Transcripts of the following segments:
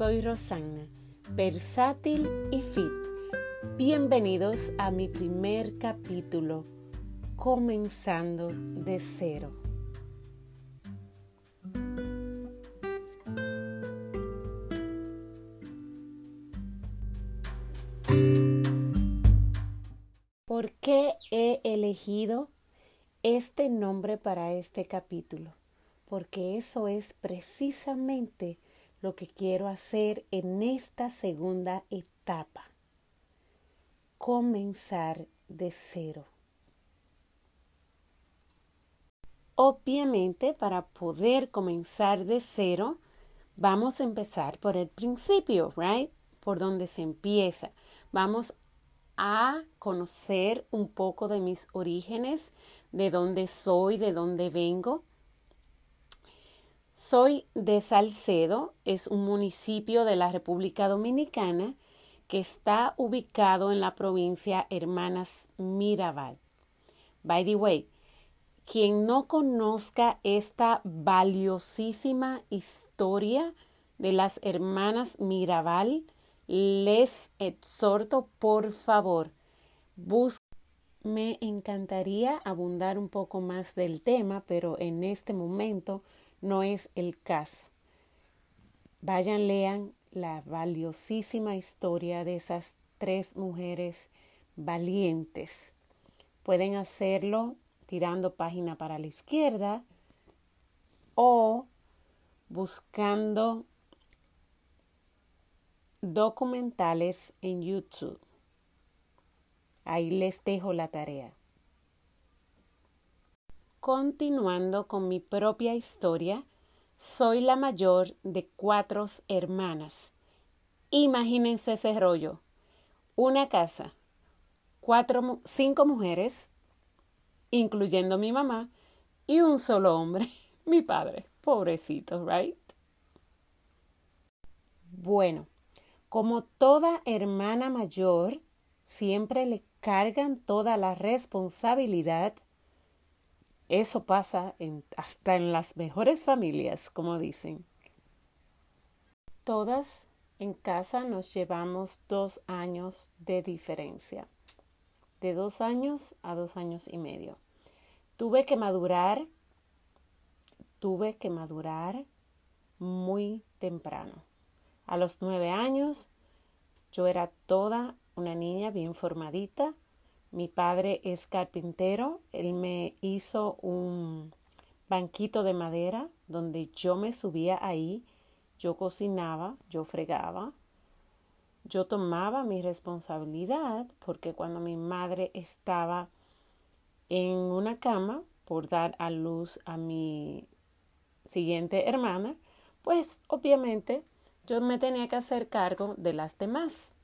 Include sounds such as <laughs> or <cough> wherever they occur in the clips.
soy Rosanna, versátil y fit. Bienvenidos a mi primer capítulo, comenzando de cero. ¿Por qué he elegido este nombre para este capítulo? Porque eso es precisamente lo que quiero hacer en esta segunda etapa. Comenzar de cero. Obviamente, para poder comenzar de cero, vamos a empezar por el principio, right? Por donde se empieza. Vamos a conocer un poco de mis orígenes, de dónde soy, de dónde vengo. Soy de Salcedo, es un municipio de la República Dominicana que está ubicado en la provincia Hermanas Mirabal. By the way, quien no conozca esta valiosísima historia de las hermanas Mirabal, les exhorto por favor, Me encantaría abundar un poco más del tema, pero en este momento no es el caso. Vayan, lean la valiosísima historia de esas tres mujeres valientes. Pueden hacerlo tirando página para la izquierda o buscando documentales en YouTube. Ahí les dejo la tarea. Continuando con mi propia historia, soy la mayor de cuatro hermanas. Imagínense ese rollo. Una casa, cuatro, cinco mujeres, incluyendo mi mamá, y un solo hombre, <laughs> mi padre. Pobrecito, ¿right? Bueno, como toda hermana mayor, siempre le cargan toda la responsabilidad eso pasa hasta en las mejores familias, como dicen. Todas en casa nos llevamos dos años de diferencia, de dos años a dos años y medio. Tuve que madurar, tuve que madurar muy temprano. A los nueve años yo era toda una niña bien formadita, mi padre es carpintero. Él me hizo un banquito de madera donde yo me subía ahí. Yo cocinaba, yo fregaba. Yo tomaba mi responsabilidad porque cuando mi madre estaba en una cama por dar a luz a mi siguiente hermana, pues obviamente yo me tenía que hacer cargo de las demás.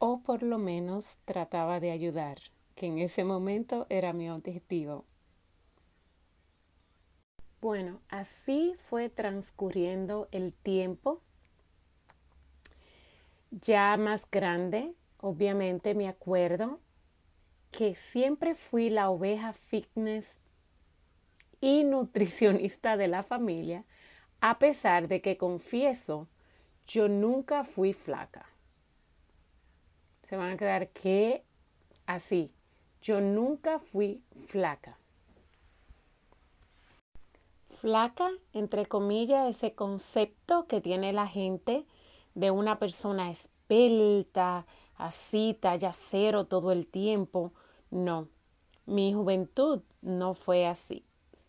O por lo menos trataba de ayudar, que en ese momento era mi objetivo. Bueno, así fue transcurriendo el tiempo. Ya más grande, obviamente me acuerdo que siempre fui la oveja fitness y nutricionista de la familia, a pesar de que confieso, yo nunca fui flaca se van a quedar que así. Yo nunca fui flaca. Flaca, entre comillas, ese concepto que tiene la gente de una persona espelta, así, talla cero todo el tiempo. No, mi juventud no fue así.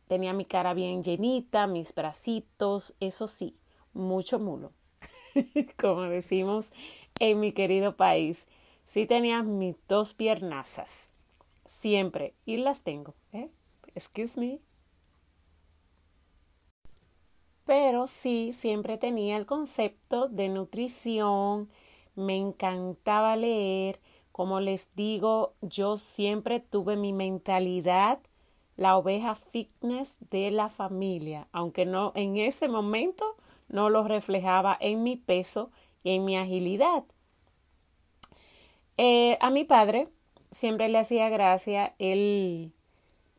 Tenía mi cara bien llenita, mis bracitos, eso sí, mucho mulo, <laughs> como decimos en mi querido país. Sí tenía mis dos piernazas. Siempre. Y las tengo. ¿eh? Excuse me. Pero sí, siempre tenía el concepto de nutrición. Me encantaba leer. Como les digo, yo siempre tuve mi mentalidad, la oveja fitness de la familia, aunque no en ese momento no lo reflejaba en mi peso y en mi agilidad. Eh, a mi padre siempre le hacía gracia, él,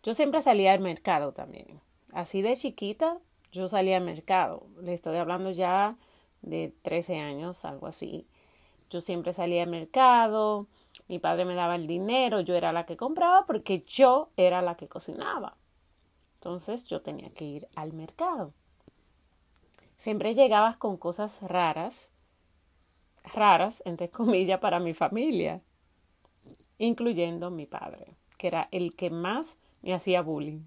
yo siempre salía al mercado también. Así de chiquita, yo salía al mercado. Le estoy hablando ya de 13 años, algo así. Yo siempre salía al mercado, mi padre me daba el dinero, yo era la que compraba porque yo era la que cocinaba. Entonces yo tenía que ir al mercado. Siempre llegabas con cosas raras, raras, entre comillas, para mi familia, incluyendo mi padre, que era el que más me hacía bullying.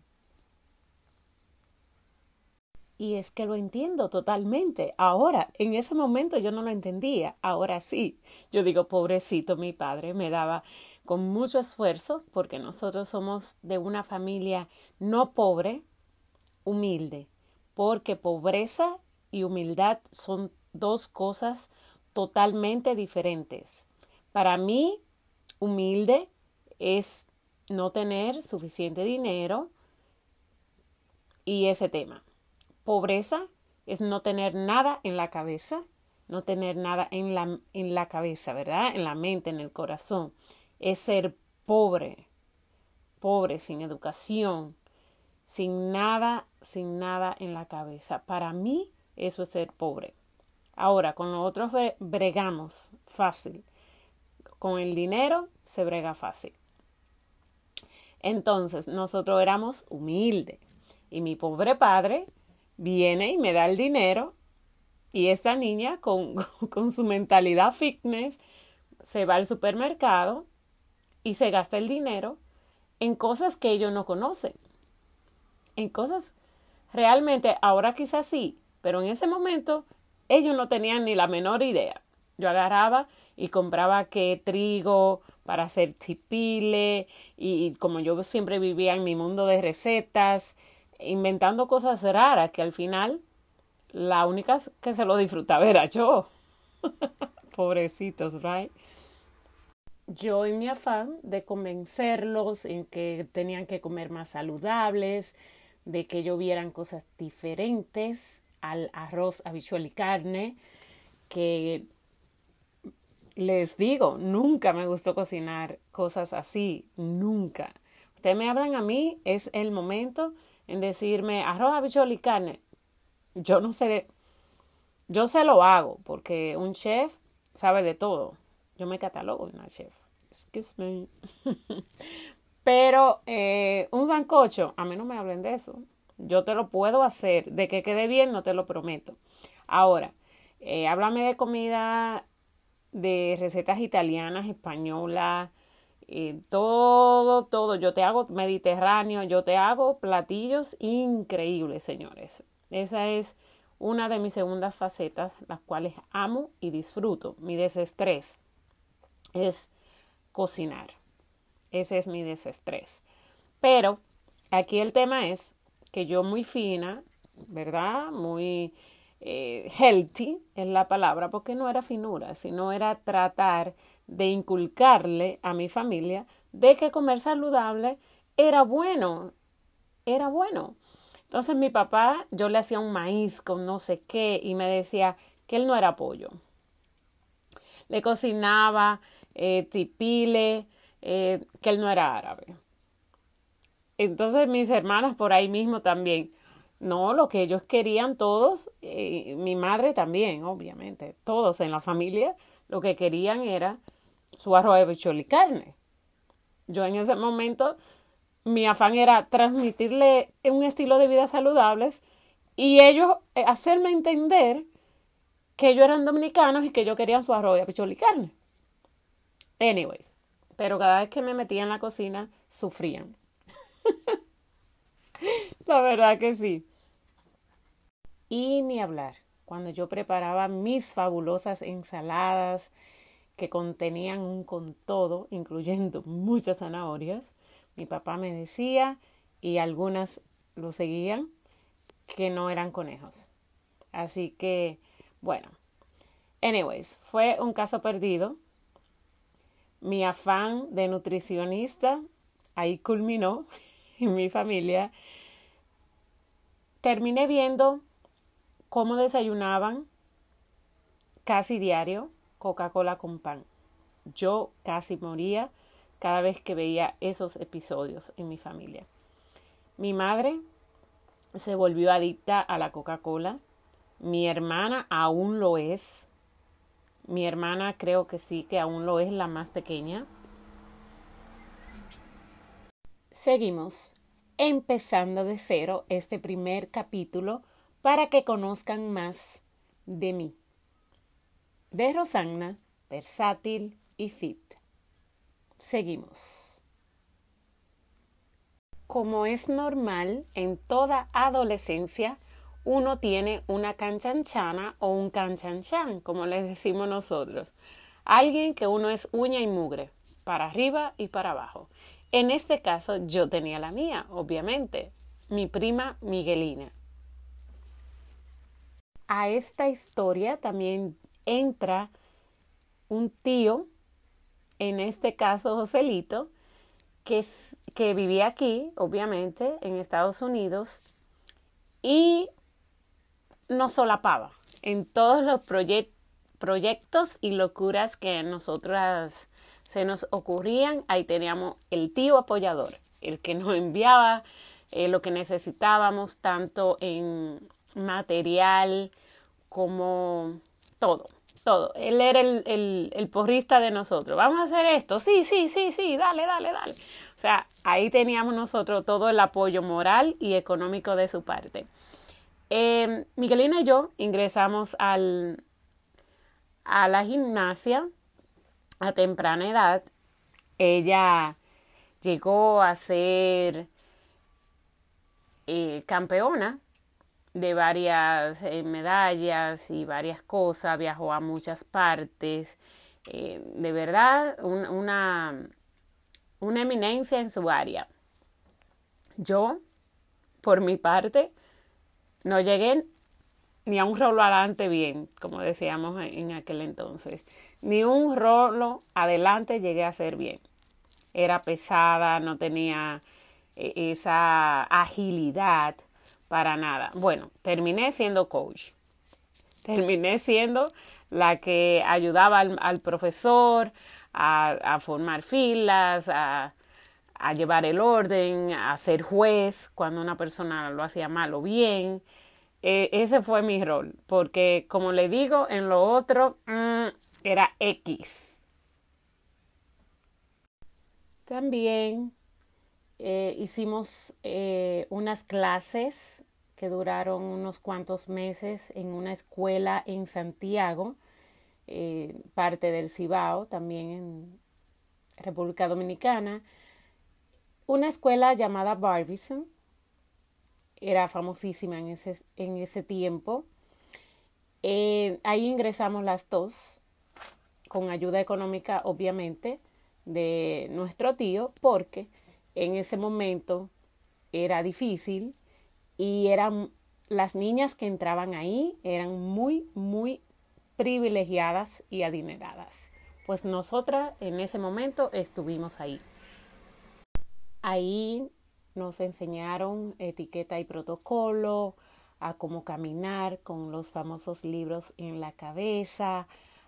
Y es que lo entiendo totalmente. Ahora, en ese momento yo no lo entendía. Ahora sí. Yo digo, pobrecito, mi padre me daba con mucho esfuerzo, porque nosotros somos de una familia no pobre, humilde. Porque pobreza y humildad son dos cosas totalmente diferentes. Para mí, humilde es no tener suficiente dinero y ese tema. Pobreza es no tener nada en la cabeza, no tener nada en la, en la cabeza, ¿verdad? En la mente, en el corazón. Es ser pobre, pobre, sin educación, sin nada, sin nada en la cabeza. Para mí, eso es ser pobre. Ahora, con nosotros bregamos fácil. Con el dinero se brega fácil. Entonces, nosotros éramos humildes. Y mi pobre padre viene y me da el dinero y esta niña con, <laughs> con su mentalidad fitness se va al supermercado y se gasta el dinero en cosas que ellos no conocen. En cosas realmente, ahora quizás sí, pero en ese momento ellos no tenían ni la menor idea. Yo agarraba y compraba que trigo para hacer chipile y, como yo siempre vivía en mi mundo de recetas inventando cosas raras que al final la única que se lo disfrutaba era yo. <laughs> Pobrecitos, right? Yo en mi afán de convencerlos en que tenían que comer más saludables, de que yo vieran cosas diferentes al arroz, habichuel y carne, que les digo, nunca me gustó cocinar cosas así, nunca. Ustedes me hablan a mí, es el momento en decirme arroz, habichuela y carne. Yo no sé, yo se lo hago porque un chef sabe de todo. Yo me catalogo una chef. Excuse me. <laughs> Pero eh, un sancocho, a mí no me hablen de eso. Yo te lo puedo hacer. De que quede bien, no te lo prometo. Ahora, eh, háblame de comida, de recetas italianas, españolas, todo, todo. Yo te hago mediterráneo, yo te hago platillos increíbles, señores. Esa es una de mis segundas facetas, las cuales amo y disfruto. Mi desestrés es cocinar. Ese es mi desestrés. Pero aquí el tema es que yo muy fina, ¿verdad? Muy eh, healthy es la palabra, porque no era finura, sino era tratar de inculcarle a mi familia de que comer saludable era bueno, era bueno. Entonces mi papá, yo le hacía un maíz con no sé qué y me decía que él no era pollo. Le cocinaba eh, tipile, eh, que él no era árabe. Entonces mis hermanas por ahí mismo también. No, lo que ellos querían todos, eh, mi madre también, obviamente, todos en la familia, lo que querían era su arroz de bichol y carne. Yo en ese momento, mi afán era transmitirle un estilo de vida saludables y ellos eh, hacerme entender que ellos eran dominicanos y que yo quería su arroz de bichol y carne. Anyways, pero cada vez que me metía en la cocina, sufrían. <laughs> la verdad que sí. Y ni hablar, cuando yo preparaba mis fabulosas ensaladas, que contenían un con todo, incluyendo <laughs> muchas zanahorias. Mi papá me decía, y algunas lo seguían, que no eran conejos. Así que, bueno, anyways, fue un caso perdido. Mi afán de nutricionista ahí culminó <laughs> <laughs> en mi familia. Terminé viendo cómo desayunaban casi diario Coca-Cola con pan. Yo casi moría cada vez que veía esos episodios en mi familia. Mi madre se volvió adicta a la Coca-Cola. Mi hermana aún lo es. Mi hermana creo que sí, que aún lo es la más pequeña. Seguimos empezando de cero este primer capítulo para que conozcan más de mí. De Rosanna, versátil y fit. Seguimos. Como es normal en toda adolescencia, uno tiene una canchanchana o un canchanchan, como les decimos nosotros. Alguien que uno es uña y mugre, para arriba y para abajo. En este caso yo tenía la mía, obviamente, mi prima Miguelina. A esta historia también entra un tío, en este caso Joselito, que, que vivía aquí, obviamente, en Estados Unidos, y nos solapaba en todos los proyectos y locuras que nosotras se nos ocurrían, ahí teníamos el tío apoyador, el que nos enviaba eh, lo que necesitábamos, tanto en material como todo, todo. Él era el, el porrista de nosotros. Vamos a hacer esto, sí, sí, sí, sí, dale, dale, dale. O sea, ahí teníamos nosotros todo el apoyo moral y económico de su parte. Eh, Miguelina y yo ingresamos al, a la gimnasia a temprana edad, ella llegó a ser eh, campeona de varias eh, medallas y varias cosas, viajó a muchas partes, eh, de verdad una, una eminencia en su área. Yo, por mi parte, no llegué ni a un rolo adelante bien, como decíamos en aquel entonces ni un rolo adelante llegué a hacer bien. Era pesada, no tenía eh, esa agilidad para nada. Bueno, terminé siendo coach. Terminé siendo la que ayudaba al, profesor a, formar filas, a, a llevar el orden, a ser juez cuando una persona lo hacía mal o bien. Eh, ese fue mi rol, porque como le digo, en lo otro mm, era X. También eh, hicimos eh, unas clases que duraron unos cuantos meses en una escuela en Santiago, parte del Cibao, también en República Dominicana, una escuela llamada Barbizon era famosísima en ese, en ese tiempo. Eh, ahí ingresamos las dos, con ayuda económica, obviamente, de nuestro tío, porque en ese momento era difícil y eran las niñas que entraban ahí eran muy, muy privilegiadas y adineradas. Pues nosotras en ese momento estuvimos ahí. Ahí nos enseñaron etiqueta y protocolo, a cómo caminar con los famosos libros en la cabeza,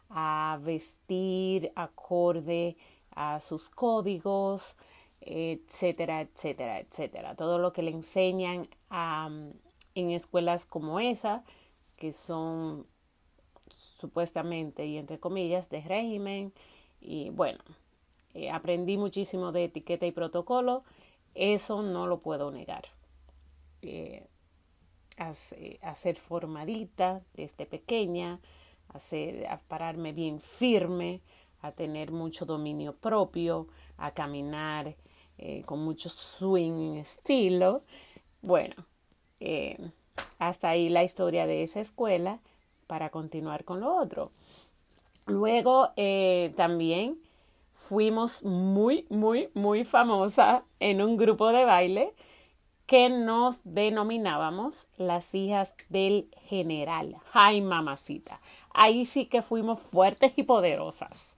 a vestir acorde a sus códigos, etcétera, etcétera, etcétera. Todo lo que le enseñan en escuelas como esa, que son supuestamente y entre comillas de régimen. Y bueno, eh, aprendí muchísimo de etiqueta y protocolo eso no lo puedo negar. Eh, a, ser formadita desde pequeña, a, pararme bien firme, a tener mucho dominio propio, a caminar eh, con mucho swing estilo. Bueno, eh, hasta ahí la historia de esa escuela para continuar con lo otro. Luego también fuimos muy, muy, muy famosa en un grupo de baile que nos denominábamos las hijas del general. Ay, mamacita. Ahí sí que fuimos fuertes y poderosas.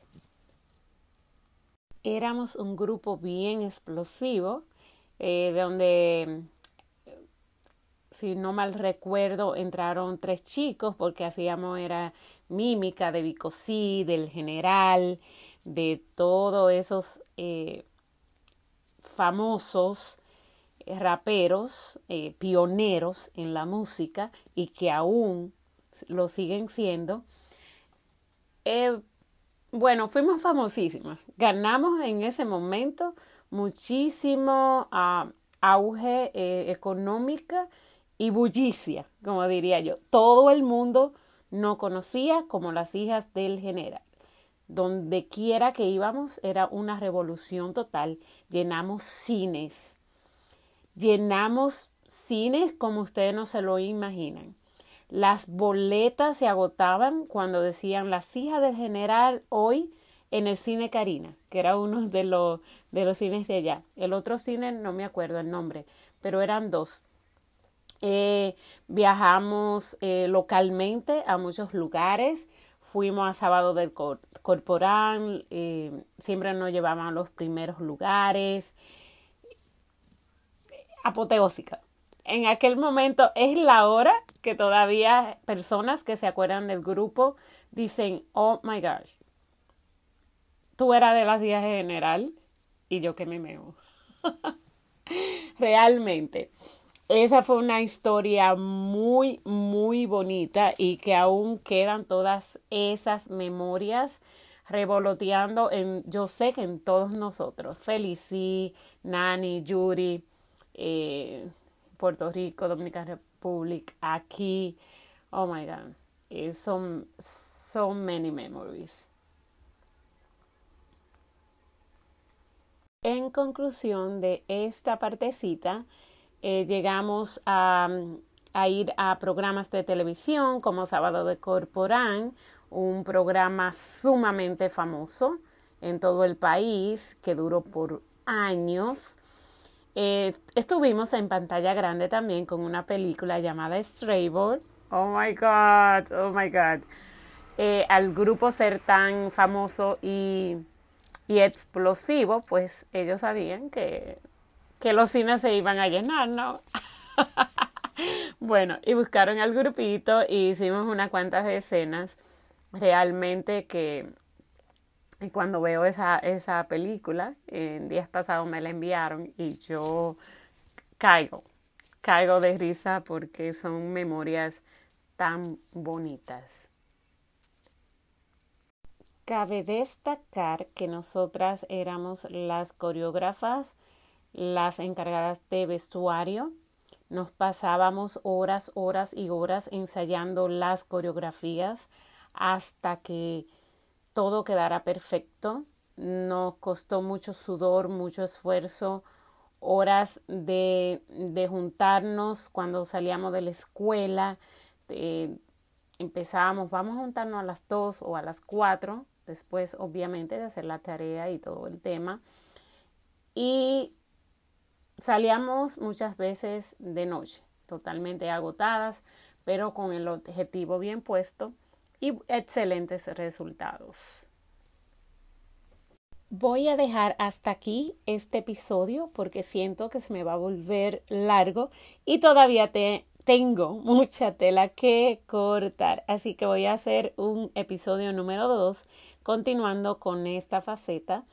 Éramos un grupo bien explosivo, eh, donde, si no mal recuerdo, entraron tres chicos porque hacíamos era mímica de Bicosí, del general, de todos esos eh, famosos raperos eh, pioneros en la música y que aún lo siguen siendo. Eh, bueno, fuimos famosísimas. Ganamos en ese momento muchísimo ah, auge eh, económica y bullicia, como diría yo. Todo el mundo nos conocía como las hijas del general. Donde quiera que íbamos era una revolución total. Llenamos cines. Llenamos cines como ustedes no se lo imaginan. Las boletas se agotaban cuando decían las hijas del general hoy en el cine Karina, que era uno de los, de los cines de allá. El otro cine no me acuerdo el nombre, pero eran dos. Eh, viajamos eh, localmente a muchos lugares. Fuimos a Sábado del Corporal, eh, siempre nos llevaban a los primeros lugares. Apoteósica. En aquel momento es la hora que todavía personas que se acuerdan del grupo dicen, oh my gosh, tú eras de las días general y yo que me meo. <laughs> Realmente. Esa fue una historia muy, muy bonita y que aún quedan todas esas memorias revoloteando en, yo sé que en todos nosotros. Felici, Nani, Yuri, eh, Puerto Rico, Dominicana Republic, aquí. Oh my God. Eh, son so many memories. En conclusión de esta partecita, eh, llegamos a, ir a programas de televisión como Sábado de Corporán, un programa sumamente famoso en todo el país que duró por años. Eh, estuvimos en pantalla grande también con una película llamada Strayboard. Oh my God, oh my God. Eh, al grupo ser tan famoso y, y explosivo, pues ellos sabían que que los cines se iban a llenar, ¿no? <laughs> bueno, y buscaron al grupito y hicimos unas cuantas escenas. Realmente que cuando veo esa, esa película, en días pasados me la enviaron y yo caigo, caigo de risa porque son memorias tan bonitas. Cabe destacar que nosotras éramos las coreógrafas las encargadas de vestuario. Nos pasábamos horas, horas y horas ensayando las coreografías hasta que todo quedara perfecto. Nos costó mucho sudor, mucho esfuerzo, horas de, de juntarnos cuando salíamos de la escuela. Empezábamos, vamos a juntarnos a las dos o a las cuatro, después obviamente de hacer la tarea y todo el tema. Y Salíamos muchas veces de noche, totalmente agotadas, pero con el objetivo bien puesto y excelentes resultados. Voy a dejar hasta aquí este episodio porque siento que se me va a volver largo y todavía te tengo mucha tela que cortar. Así que voy a hacer un episodio número 2 continuando con esta faceta,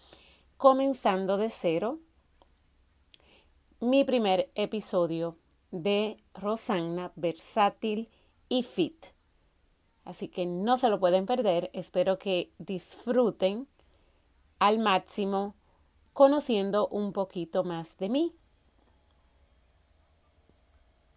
comenzando de cero mi primer episodio de Rosanna Versátil y Fit. Así que no se lo pueden perder. Espero que disfruten al máximo conociendo un poquito más de mí.